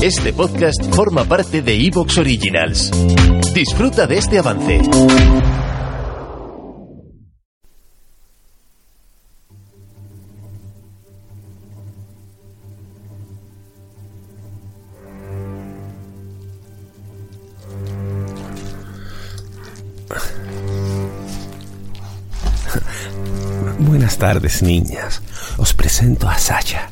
Este podcast forma parte de Evox Originals. Disfruta de este avance. Buenas tardes, niñas. Os presento a Sasha.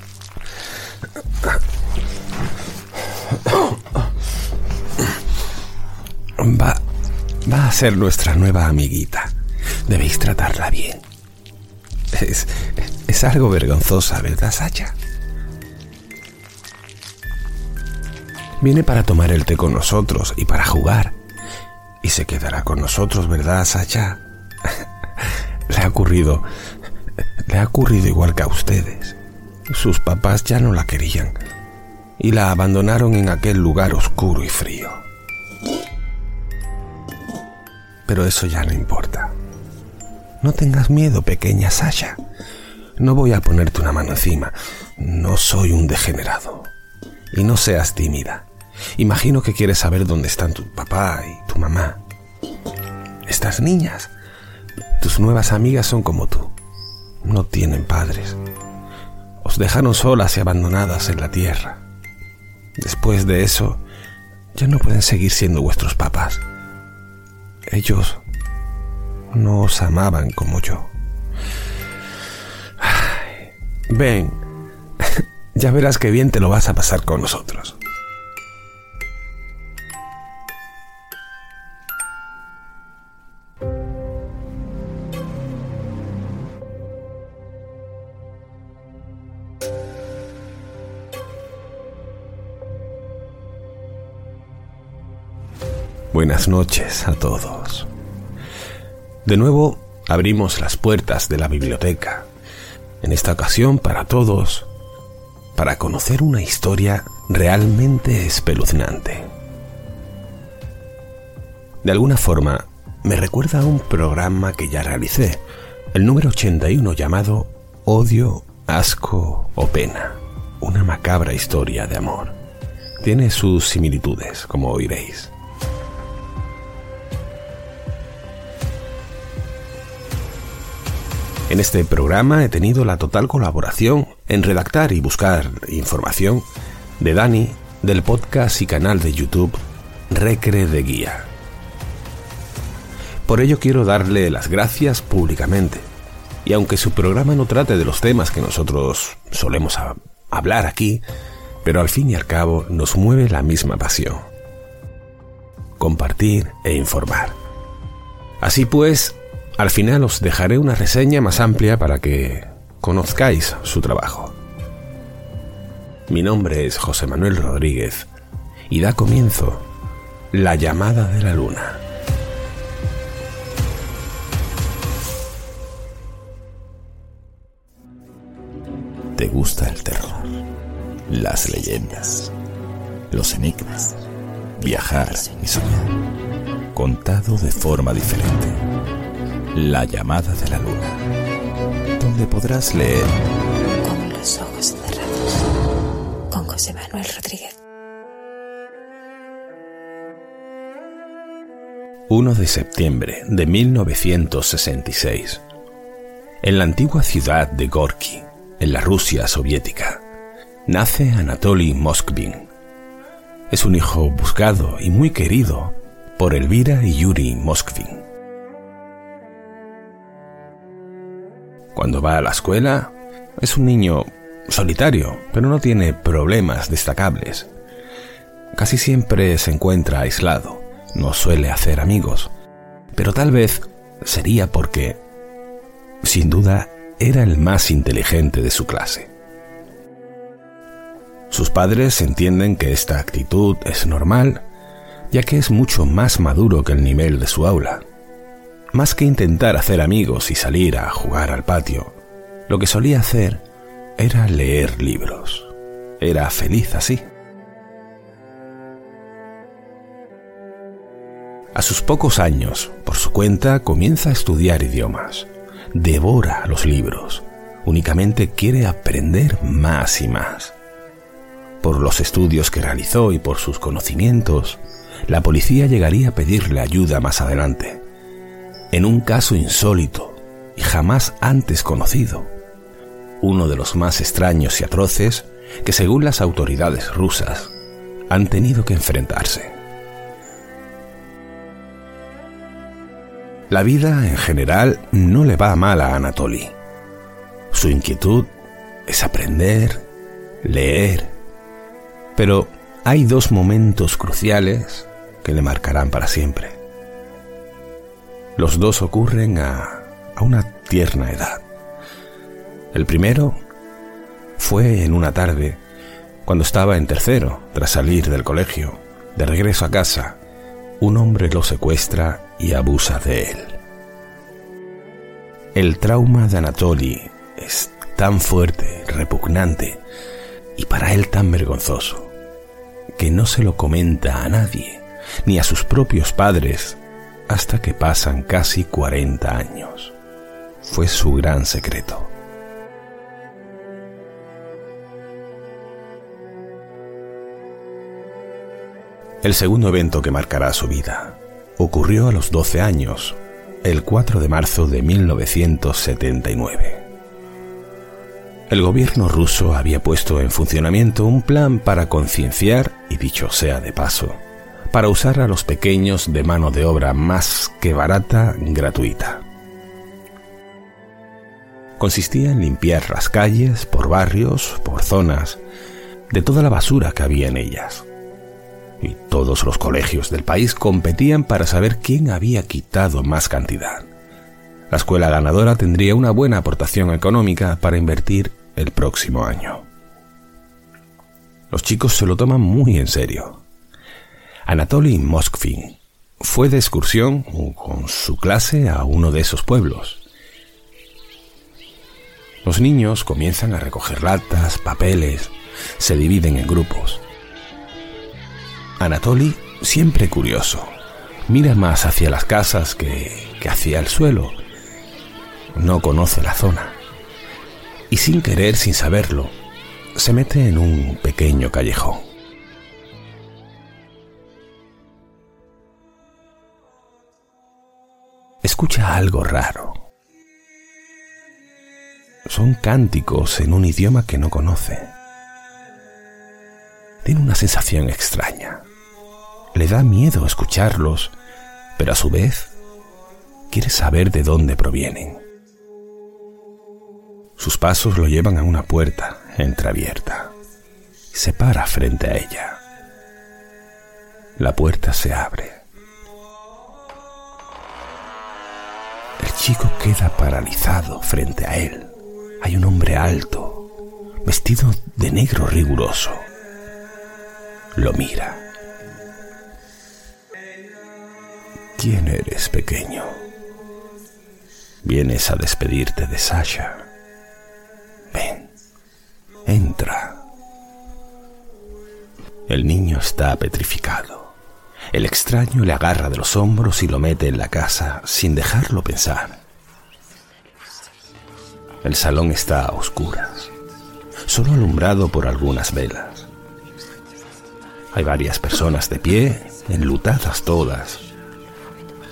Va a ser nuestra nueva amiguita. Debéis tratarla bien. Es, es algo vergonzosa, ¿verdad, Sasha? Viene para tomar el té con nosotros y para jugar. Y se quedará con nosotros, ¿verdad, Sasha? le ha ocurrido. Le ha ocurrido igual que a ustedes. Sus papás ya no la querían y la abandonaron en aquel lugar oscuro y frío. Pero eso ya no importa. No tengas miedo, pequeña Sasha. No voy a ponerte una mano encima. No soy un degenerado. Y no seas tímida. Imagino que quieres saber dónde están tu papá y tu mamá. Estas niñas, tus nuevas amigas son como tú. No tienen padres. Os dejaron solas y abandonadas en la tierra. Después de eso, ya no pueden seguir siendo vuestros papás. Ellos no os amaban como yo. Ven, ya verás qué bien te lo vas a pasar con nosotros. Buenas noches a todos. De nuevo abrimos las puertas de la biblioteca, en esta ocasión para todos, para conocer una historia realmente espeluznante. De alguna forma, me recuerda a un programa que ya realicé, el número 81 llamado Odio, Asco o Pena, una macabra historia de amor. Tiene sus similitudes, como oiréis. En este programa he tenido la total colaboración en redactar y buscar información de Dani del podcast y canal de YouTube Recre de Guía. Por ello quiero darle las gracias públicamente. Y aunque su programa no trate de los temas que nosotros solemos hablar aquí, pero al fin y al cabo nos mueve la misma pasión. Compartir e informar. Así pues, al final os dejaré una reseña más amplia para que conozcáis su trabajo. Mi nombre es José Manuel Rodríguez y da comienzo La llamada de la luna. ¿Te gusta el terror? Las leyendas, los enigmas, viajar y soñar, contado de forma diferente la llamada de la luna, donde podrás leer Con los ojos cerrados, con José Manuel Rodríguez. 1 de septiembre de 1966. En la antigua ciudad de Gorky, en la Rusia soviética, nace Anatoly Moskvin. Es un hijo buscado y muy querido por Elvira y Yuri Moskvin. Cuando va a la escuela, es un niño solitario, pero no tiene problemas destacables. Casi siempre se encuentra aislado, no suele hacer amigos, pero tal vez sería porque, sin duda, era el más inteligente de su clase. Sus padres entienden que esta actitud es normal, ya que es mucho más maduro que el nivel de su aula. Más que intentar hacer amigos y salir a jugar al patio, lo que solía hacer era leer libros. Era feliz así. A sus pocos años, por su cuenta, comienza a estudiar idiomas. Devora los libros. Únicamente quiere aprender más y más. por los estudios que realizó y por sus conocimientos, la policía llegaría a pedirle ayuda más adelante, en un caso insólito y jamás antes conocido, uno de los más extraños y atroces que según las autoridades rusas han tenido que enfrentarse. La vida en general no le va mal a Anatoly. Su inquietud es aprender, leer, pero hay dos momentos cruciales que le marcarán para siempre. Los dos ocurren a, a una tierna edad. El primero fue en una tarde, cuando estaba en tercero, tras salir del colegio, de regreso a casa, un hombre lo secuestra y abusa de él. El trauma de Anatoly es tan fuerte, repugnante y para él tan vergonzoso, que no se lo comenta a nadie, ni a sus propios padres, hasta que pasan casi 40 años. Fue su gran secreto. El segundo evento que marcará su vida ocurrió a los 12 años, el 4 de marzo de 1979. El gobierno ruso había puesto en funcionamiento un plan para concienciar, y dicho sea de paso, para usar a los pequeños de mano de obra más que barata gratuita. Consistía en limpiar las calles por barrios, por zonas, de toda la basura que había en ellas y todos los colegios del país competían para saber quién había quitado más cantidad. La escuela ganadora tendría una buena aportación económica para invertir el próximo año. Los chicos se lo toman muy en serio. Anatoly Moskvin fue de excursión con su clase a uno de esos pueblos. Los niños comienzan a recoger latas, papeles, se dividen en grupos. Anatoly, siempre curioso, mira más hacia las casas que, que hacia el suelo. No conoce la zona. Y sin querer, sin saberlo, se mete en un pequeño callejón. Escucha algo raro. Son cánticos en un idioma que no conoce tiene una sensación extraña. Le da miedo escucharlos, pero a su vez quiere saber de dónde provienen. Sus pasos lo llevan a una puerta entreabierta. Se para frente a ella. La puerta se abre. El chico queda paralizado frente a él. Hay un hombre alto, vestido de negro riguroso lo mira. ¿Quién eres, pequeño? Vienes a despedirte de Sasha. Ven, entra. El niño está petrificado. El extraño le agarra de los hombros y lo mete en la casa sin dejarlo pensar. El salón está a oscuras, solo alumbrado por algunas velas. Hay varias personas de pie, enlutadas todas,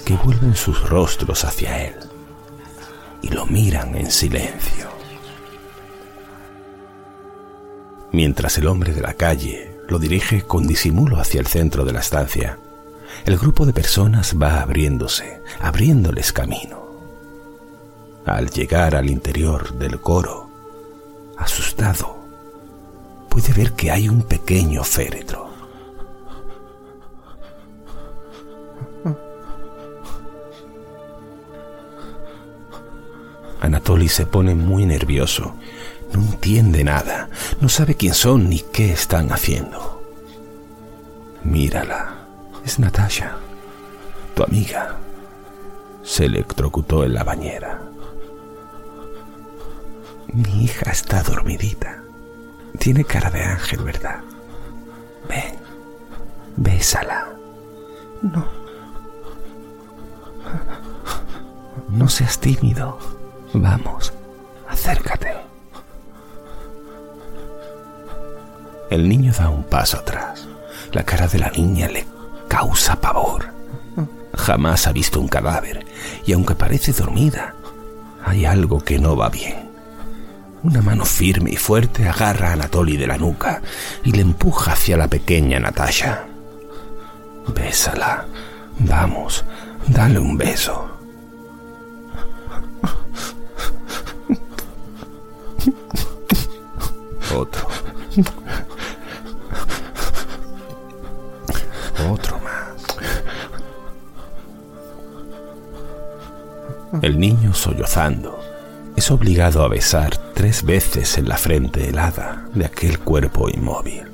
que vuelven sus rostros hacia él y lo miran en silencio. Mientras el hombre de la calle lo dirige con disimulo hacia el centro de la estancia, el grupo de personas va abriéndose, abriéndoles camino. Al llegar al interior del coro, asustado, puede ver que hay un pequeño féretro. Anatoly se pone muy nervioso. No entiende nada. No sabe quién son ni qué están haciendo. Mírala. Es Natasha, tu amiga. Se electrocutó en la bañera. Mi hija está dormidita. Tiene cara de ángel, ¿verdad? Ven, bésala. No. No seas tímido. Vamos, acércate. El niño da un paso atrás. La cara de la niña le causa pavor. Jamás ha visto un cadáver y aunque parece dormida, hay algo que no va bien. Una mano firme y fuerte agarra a Anatoly de la nuca y le empuja hacia la pequeña Natasha. Bésala. Vamos, dale un beso. Otro. El niño sollozando es obligado a besar tres veces en la frente helada de aquel cuerpo inmóvil.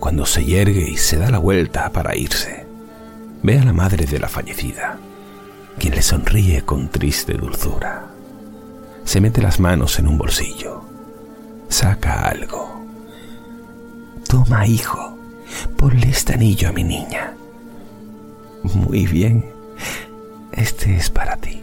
Cuando se yergue y se da la vuelta para irse, ve a la madre de la fallecida, quien le sonríe con triste dulzura. Se mete las manos en un bolsillo, saca algo. Toma, hijo, ponle este anillo a mi niña. Muy bien, este es para ti.